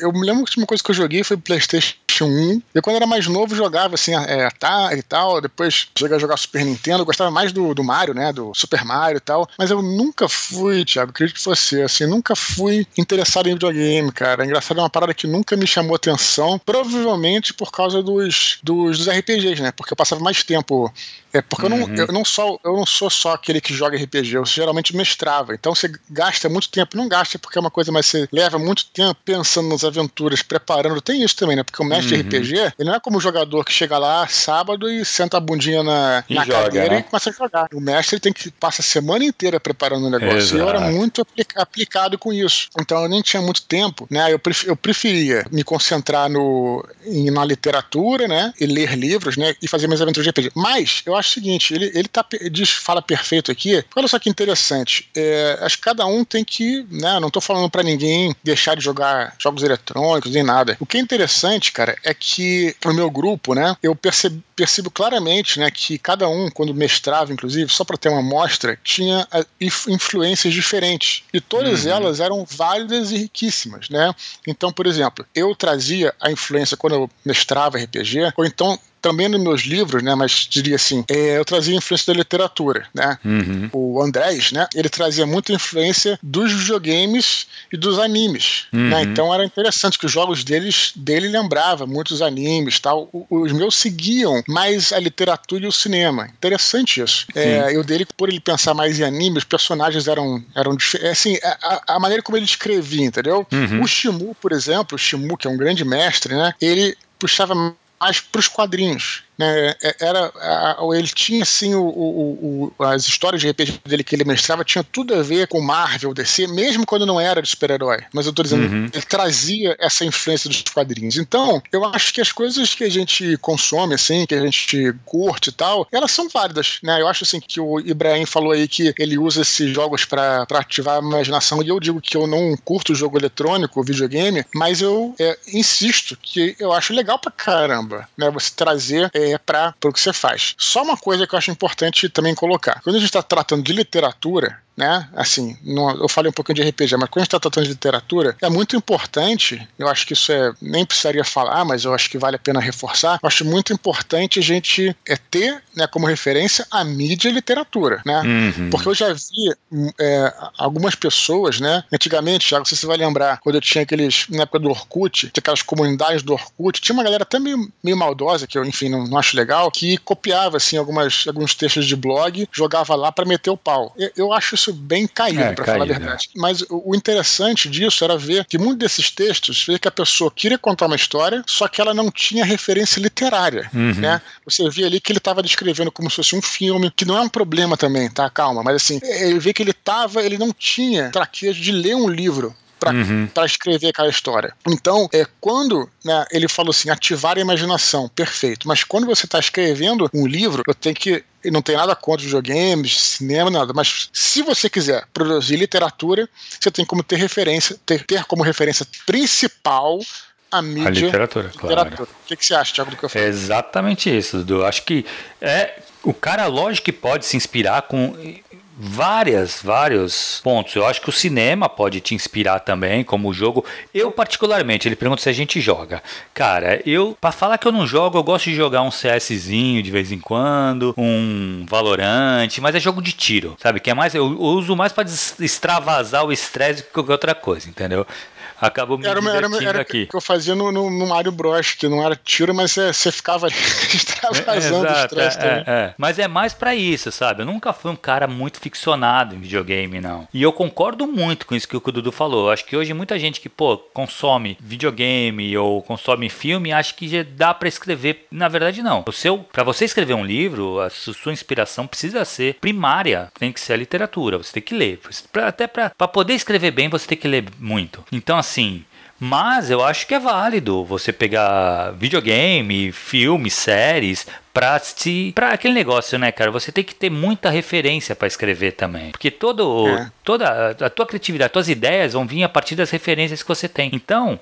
Eu me lembro que uma coisa que eu joguei foi PlayStation 1. E quando eu era mais novo, jogava assim, é, Atari e tal. Depois cheguei a jogar Super Nintendo. Eu gostava mais do, do Mario, né? Do Super Mario e tal. Mas eu nunca fui, Thiago, acredito que você, assim, nunca fui interessado em videogame, cara. É engraçado, é uma parada que nunca me chamou atenção. Provavelmente por causa dos, dos, dos RPGs né? Porque eu passava mais tempo. É, porque uhum. eu, não, uhum. eu, não sou, eu não sou só aquele que joga RPG, eu geralmente mestrava. Então você gasta muito tempo. Não gasta porque é uma coisa, mas você leva muito tempo pensando nas aventuras, preparando. Tem isso também, né? Porque o mestre uhum. RPG, ele não é como o jogador que chega lá sábado e senta a bundinha na, na joga, cadeira né? e começa a jogar. O mestre ele tem que passar a semana inteira preparando o negócio. Exato. E eu era muito aplicado com isso. Então eu nem tinha muito tempo, né? Eu, eu preferia me concentrar no, em, na literatura, né? E ler livros, né? E fazer minhas aventuras de RPG. Mas eu acho o seguinte: ele, ele tá, diz, fala perfeito aqui. Olha só que interessante. É, acho que cada um tem que. Né, não tô falando para ninguém deixar de jogar jogos eletrônicos nem nada. O que é interessante, cara, é que pro meu grupo, né, eu percebi, percebo claramente né, que cada um, quando mestrava, inclusive, só para ter uma amostra, tinha ah, influências diferentes. E todas uhum. elas eram válidas e riquíssimas. Né? Então, por exemplo, eu trazia a influência quando eu mestrava RPG, ou então também nos meus livros, né, mas diria assim, é, eu trazia influência da literatura, né? Uhum. O Andrés, né, ele trazia muita influência dos videogames e dos animes, né? uhum. né? Então era interessante que os jogos deles, dele lembrava muitos animes, tal. Os meus seguiam mais a literatura e o cinema. Interessante isso. É, eu dele, por ele pensar mais em anime, os personagens eram eram é, assim, a, a maneira como ele escrevia, entendeu? Uhum. O Shimu, por exemplo, o Shimu, que é um grande mestre, né? Ele puxava mais para os quadrinhos. Né? É, era, ele tinha assim o, o, o, as histórias de RPG dele que ele mestrava tinha tudo a ver com Marvel, DC, mesmo quando não era de super-herói. Mas eu tô dizendo, uhum. ele trazia essa influência dos quadrinhos. Então, eu acho que as coisas que a gente consome, assim, que a gente curte e tal, elas são válidas, né? Eu acho assim que o Ibrahim falou aí que ele usa esses jogos para ativar a imaginação, e eu digo que eu não curto jogo eletrônico, videogame, mas eu é, insisto que eu acho legal pra caramba, né? Você trazer é, é para o que você faz. Só uma coisa que eu acho importante também colocar: quando a gente está tratando de literatura, né? Assim, não, eu falei um pouquinho de RPG, mas quando a gente está tratando de literatura, é muito importante, eu acho que isso é, nem precisaria falar, mas eu acho que vale a pena reforçar, eu acho muito importante a gente é, ter né, como referência a mídia e literatura, né? Uhum. Porque eu já vi é, algumas pessoas, né? Antigamente, já você vai lembrar, quando eu tinha aqueles, na época do Orkut, tinha aquelas comunidades do Orkut, tinha uma galera até meio, meio maldosa, que eu, enfim, não, não acho legal, que copiava, assim, algumas, alguns textos de blog, jogava lá para meter o pau. Eu, eu acho isso bem caído, é, para falar a verdade. Mas o, interessante disso era ver que muitos desses textos, ver que a pessoa queria contar uma história, só que ela não tinha referência literária, uhum. né? Você via ali que ele estava descrevendo como se fosse um filme, que não é um problema também, tá? Calma, mas assim, ele vê que ele tava, ele não tinha traquejo de ler um livro para uhum. escrever aquela história. Então, é quando né, ele falou assim, ativar a imaginação, perfeito. Mas quando você está escrevendo um livro, eu tenho que não tem nada contra videogames, cinema, nada, mas se você quiser produzir literatura, você tem como ter referência, ter, ter como referência principal a mídia. A literatura, literatura. claro. O que, que você acha, Thiago, do que eu falei? É exatamente isso, Dudu. Acho que é o cara, lógico que pode se inspirar com várias, vários pontos. Eu acho que o cinema pode te inspirar também, como o jogo. Eu, particularmente, ele pergunta se a gente joga. Cara, eu, para falar que eu não jogo, eu gosto de jogar um CSzinho de vez em quando, um Valorante, mas é jogo de tiro, sabe? Que é mais, eu, uso mais para extravasar o estresse que qualquer outra coisa, entendeu? Acabou me era, divertindo era, era aqui. que eu fazia no, no, no, Mario Bros, que não era tiro, mas você, ficava ali extravasando é, o estresse é, é, Mas é mais para isso, sabe? Eu nunca fui um cara muito ficcionado em videogame, não. E eu concordo muito com isso que o Dudu falou. Eu acho que hoje muita gente que, pô, consome videogame ou consome filme, acha que já dá para escrever. Na verdade, não. O seu, para você escrever um livro, a sua inspiração precisa ser primária, tem que ser a literatura, você tem que ler. Até para poder escrever bem, você tem que ler muito. Então, assim, assim. Mas eu acho que é válido você pegar videogame, filmes, séries, pra assistir. Pra aquele negócio, né, cara? Você tem que ter muita referência para escrever também. Porque todo, é. toda a tua criatividade, as tuas ideias vão vir a partir das referências que você tem. Então,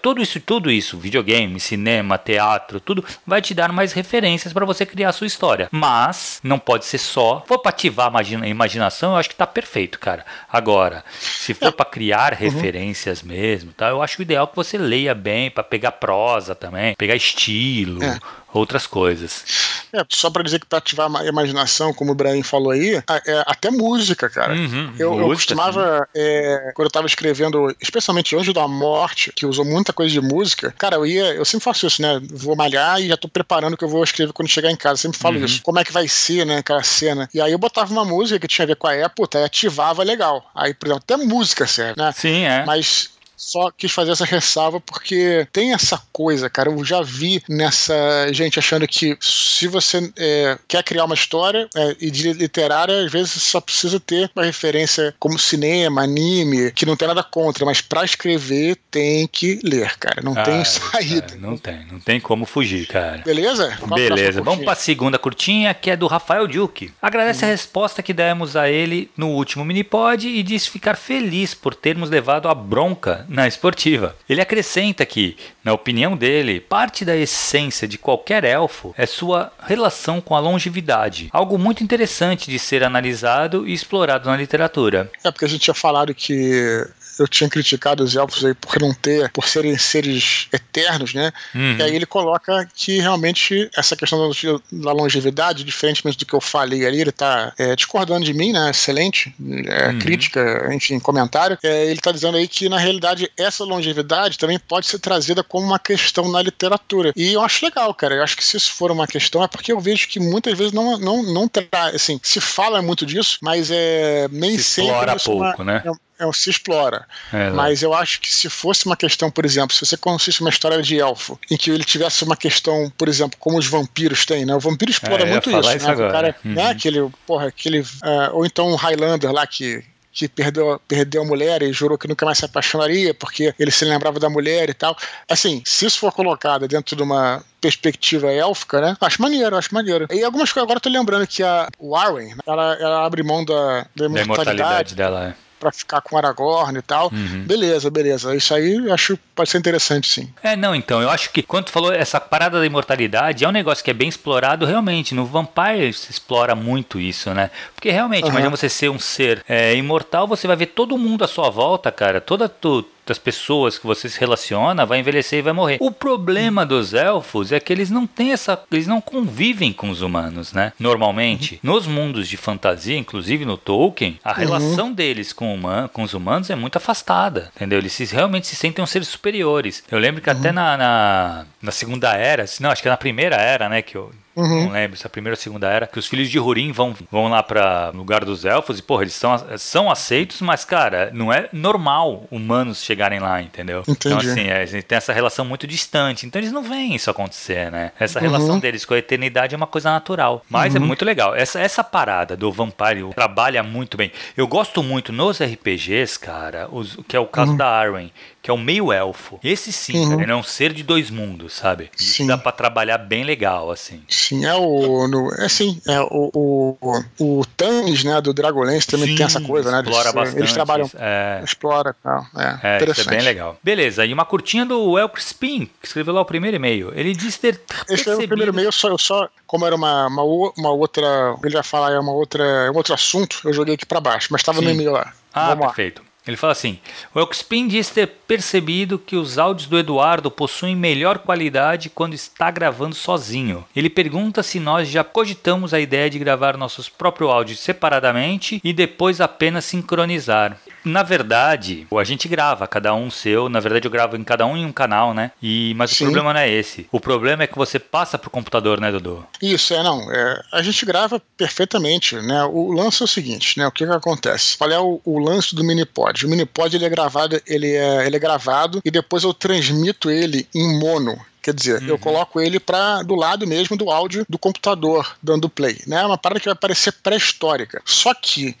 tudo isso, tudo isso, videogame, cinema, teatro, tudo vai te dar mais referências para você criar a sua história. Mas não pode ser só. For para ativar a imaginação, eu acho que tá perfeito, cara. Agora, se for para criar uhum. referências mesmo, tá? Eu acho o ideal que você leia bem para pegar prosa também, pegar estilo. É outras coisas. É, só para dizer que para ativar a imaginação, como o Brian falou aí, é, até música, cara. Uhum, eu, música, eu, costumava, é, quando eu tava escrevendo, especialmente Anjo da Morte, que usou muita coisa de música, cara, eu ia, eu sempre faço isso, né? Vou malhar e já tô preparando o que eu vou escrever quando chegar em casa. Eu sempre falo uhum. isso. Como é que vai ser, né, aquela cena. E aí eu botava uma música que tinha a ver com a época, e ativava legal. Aí, por exemplo, até música serve, né? Sim, é. Mas só quis fazer essa ressalva porque tem essa coisa, cara. Eu já vi nessa gente achando que se você é, quer criar uma história é, e de literária, às vezes só precisa ter uma referência como cinema, anime, que não tem nada contra, mas para escrever tem que ler, cara. Não ah, tem saída. É, não tem, não tem como fugir, cara. Beleza? Qual Beleza. Vamos para a segunda curtinha, que é do Rafael Duke. Agradece hum. a resposta que demos a ele no último minipod e disse ficar feliz por termos levado a bronca na esportiva. Ele acrescenta que, na opinião dele, parte da essência de qualquer elfo é sua relação com a longevidade, algo muito interessante de ser analisado e explorado na literatura. É porque a gente tinha falado que eu tinha criticado os elfos aí por não ter, por serem seres eternos, né? Uhum. E aí ele coloca que realmente essa questão da longevidade, diferentemente do que eu falei ali, ele tá é, discordando de mim, né? Excelente é, uhum. crítica, enfim, comentário. É, ele tá dizendo aí que na realidade essa longevidade também pode ser trazida como uma questão na literatura. E eu acho legal, cara. Eu acho que se isso for uma questão é porque eu vejo que muitas vezes não, não, não terá, assim, se fala muito disso, mas é nem se sempre. Explora pouco, uma, né? É, é, se explora. É, Mas eu acho que se fosse uma questão, por exemplo, se você consiste uma história de elfo, em que ele tivesse uma questão, por exemplo, como os vampiros têm, né? O vampiro explora é, muito isso, isso, né? Agora. O cara, uhum. né? Aquele, porra, aquele. Uh, ou então um Highlander lá que que perdeu, perdeu a mulher e jurou que nunca mais se apaixonaria porque ele se lembrava da mulher e tal. Assim, se isso for colocado dentro de uma perspectiva élfica, né? Acho maneiro, acho maneiro. E algumas coisas, agora eu tô lembrando que a Warren, ela, ela abre mão da, da imortalidade. Da imortalidade dela, é para ficar com Aragorn e tal. Uhum. Beleza, beleza. Isso aí eu acho que pode ser interessante, sim. É, não, então, eu acho que quando tu falou essa parada da imortalidade, é um negócio que é bem explorado realmente. No Vampire se explora muito isso, né? Porque realmente, uhum. imagina você ser um ser é, imortal, você vai ver todo mundo à sua volta, cara. Toda tu, das pessoas que você se relaciona vai envelhecer e vai morrer. O problema dos elfos é que eles não têm essa. Eles não convivem com os humanos, né? Normalmente. Uhum. Nos mundos de fantasia, inclusive no Tolkien, a uhum. relação deles com, human, com os humanos é muito afastada. Entendeu? Eles se, realmente se sentem seres superiores. Eu lembro que uhum. até na, na, na, segunda era, não, acho que é na primeira era, né? Que eu, Uhum. Não lembro se é a primeira ou segunda era. Que os filhos de Hurin vão, vão lá para lugar dos elfos e, porra, eles são, são aceitos, mas, cara, não é normal humanos chegarem lá, entendeu? Entendi. Então, assim, é, a gente tem essa relação muito distante. Então, eles não veem isso acontecer, né? Essa uhum. relação deles com a eternidade é uma coisa natural. Mas é uhum. é muito legal. Essa, essa parada do Vampire trabalha muito bem. Eu gosto muito nos RPGs, cara, os, que é o caso uhum. da Arwen, que é o meio elfo. Esse sim, uhum. cara, ele é um ser de dois mundos, sabe? Isso sim. dá para trabalhar bem legal, assim. Sim, é o. No, é sim, é o, o, o Thames, né, do Dragonlance também sim, tem essa coisa, né? Explora bastante. Eles trabalham. É. Explora tal. É, é, isso é bem legal. Beleza, e uma curtinha do El Crispin, que escreveu lá o primeiro e-mail. Ele disse ter. Esse é o primeiro e-mail, só, eu só. Como era uma, uma, uma outra. Ele vai falar, é uma outra, é um outro assunto, eu joguei aqui para baixo, mas estava no e-mail lá. Ah, Vamos perfeito. Lá. Ele fala assim: o Elkspin diz ter percebido que os áudios do Eduardo possuem melhor qualidade quando está gravando sozinho. Ele pergunta se nós já cogitamos a ideia de gravar nossos próprios áudios separadamente e depois apenas sincronizar. Na verdade, a gente grava, cada um seu. Na verdade, eu gravo em cada um em um canal, né? E, mas Sim. o problema não é esse. O problema é que você passa pro computador, né, Dudu? Isso, é, não. É, a gente grava perfeitamente, né? O lance é o seguinte, né? O que, que acontece? Qual é o, o lance do Minipod? O Minipod ele é gravado, ele é, ele é gravado e depois eu transmito ele em mono. Quer dizer, uhum. eu coloco ele para do lado mesmo do áudio do computador dando play, né? É uma parada que vai parecer pré-histórica. Só que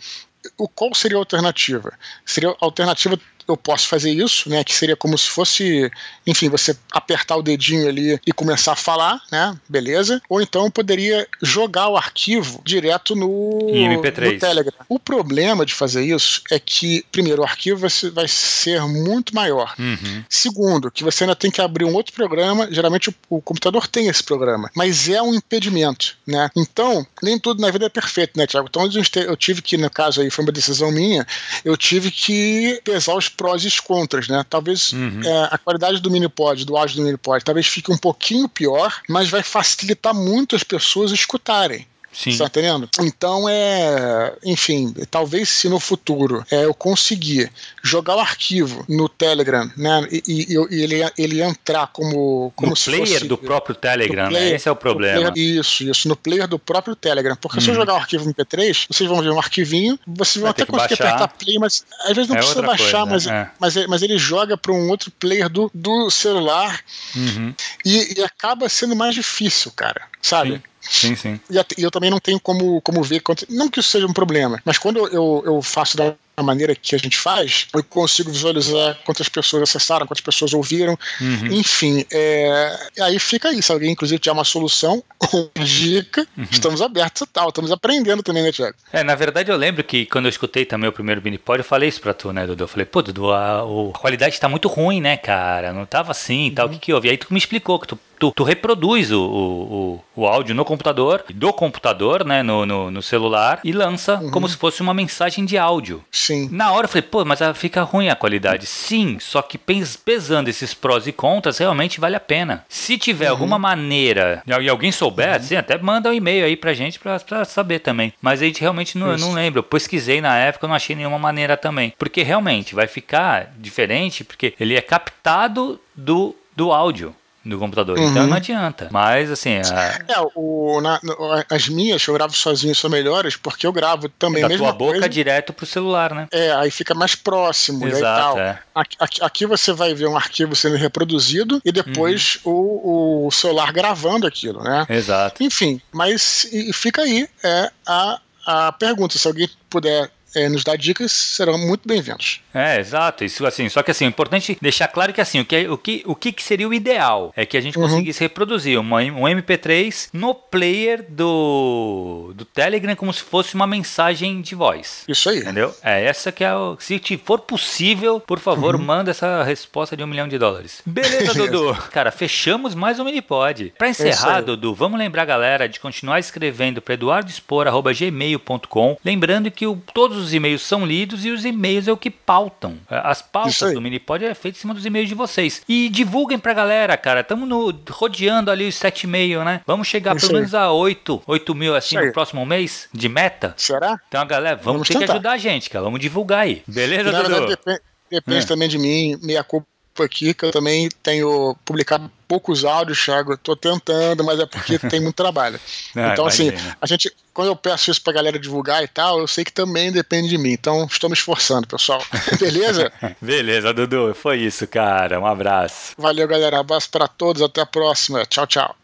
o qual seria a alternativa? Seria a alternativa eu posso fazer isso, né? Que seria como se fosse, enfim, você apertar o dedinho ali e começar a falar, né? Beleza. Ou então eu poderia jogar o arquivo direto no, MP3. no Telegram. O problema de fazer isso é que, primeiro, o arquivo vai ser, vai ser muito maior. Uhum. Segundo, que você ainda tem que abrir um outro programa. Geralmente o, o, computador tem esse programa, mas é um impedimento, né? Então, nem tudo na vida é perfeito, né, Tiago? Então eu tive que, no caso aí, foi uma decisão minha, eu tive que pesar os prós e os contras, né? Talvez uhum. é, a qualidade do minipod, do áudio do minipod, talvez fique um pouquinho pior, mas vai facilitar muito as pessoas escutarem. Sim. Tá entendendo? Então é. Enfim, talvez se no futuro é, eu conseguir jogar o arquivo no Telegram, né? E, e, e ele, ele entrar como. como no player fosse, do próprio Telegram, player, né? Esse é o problema. Player, isso, isso, no player do próprio Telegram. Porque se eu uhum. jogar o arquivo MP3, vocês vão ver um arquivinho, vocês vão Vai até conseguir apertar play, mas às vezes não é precisa baixar, coisa, mas, é. mas, mas ele joga para um outro player do, do celular uhum. e, e acaba sendo mais difícil, cara. Sabe? Sim. Sim, sim. E eu também não tenho como, como ver, não que isso seja um problema, mas quando eu, eu faço da maneira que a gente faz, eu consigo visualizar quantas pessoas acessaram, quantas pessoas ouviram, uhum. enfim. É, aí fica. Se alguém, inclusive, tiver uma solução ou dica, uhum. estamos abertos e tal. Estamos aprendendo também, né, Tiago? É, na verdade, eu lembro que quando eu escutei também o primeiro Minipod, eu falei isso pra tu, né, Dudu? Eu falei, pô, Dudu, a, a qualidade tá muito ruim, né, cara? Não tava assim e tal. Uhum. O que, que houve? Aí tu me explicou que tu Tu, tu, reproduz o, o, o, áudio no computador, do computador, né, no, no, no celular, e lança uhum. como se fosse uma mensagem de áudio. Sim. Na hora eu falei, pô, mas fica ruim a qualidade. Sim, só que pesando esses prós e contras, realmente vale a pena. Se tiver uhum. alguma maneira, e alguém souber, uhum. assim, até manda um e-mail aí pra gente pra, pra saber também. Mas a gente realmente não, não lembro. Eu pesquisei na época, eu não achei nenhuma maneira também. Porque realmente vai ficar diferente, porque ele é captado do, do áudio do computador. Uhum. Então não adianta. Mas assim. A... É, o, na, as minhas eu gravo sozinho são melhores porque eu gravo também da a mesma tua boca coisa. direto pro celular, né? É, aí fica mais próximo. Exato, é. aqui, aqui, aqui, você vai ver um arquivo sendo reproduzido e depois uhum. o, o celular gravando aquilo, né? Exato. Enfim, mas e fica aí é a, a pergunta. Se alguém puder é, nos dar dicas, serão muito bem-vindos. É, exato. Isso assim, só que assim, é importante deixar claro que assim, o que, o que, o que seria o ideal é que a gente uhum. conseguisse reproduzir uma, um MP3 no player do, do Telegram como se fosse uma mensagem de voz. Isso aí. Entendeu? É essa que é o. Se for possível, por favor, uhum. manda essa resposta de um milhão de dólares. Beleza, Dudu. Cara, fechamos mais um Minipod. Pra encerrar, Dudu, vamos lembrar a galera de continuar escrevendo para eduardospor.gmail.com. Lembrando que o, todos os e-mails são lidos e os e-mails é o que pautam. É, as pautas do Minipod é feito em cima dos e-mails de vocês. E divulguem pra galera, cara. Estamos rodeando ali os 7,5, né? Vamos chegar Isso pelo menos a 8, 8 mil assim no próximo mês de meta. Será? Então, a galera, vamos, vamos ter tentar. que ajudar a gente, cara. Vamos divulgar aí. Beleza, Na Dudu? Verdade, depende, depende é. também de mim, minha culpa aqui que eu também tenho publicado poucos áudios, Thiago. Tô tentando, mas é porque tem muito trabalho. Não, então, assim, a gente, quando eu peço isso pra galera divulgar e tal, eu sei que também depende de mim. Então, estou me esforçando, pessoal. Beleza? Beleza, Dudu. Foi isso, cara. Um abraço. Valeu, galera. Abraço para todos. Até a próxima. Tchau, tchau.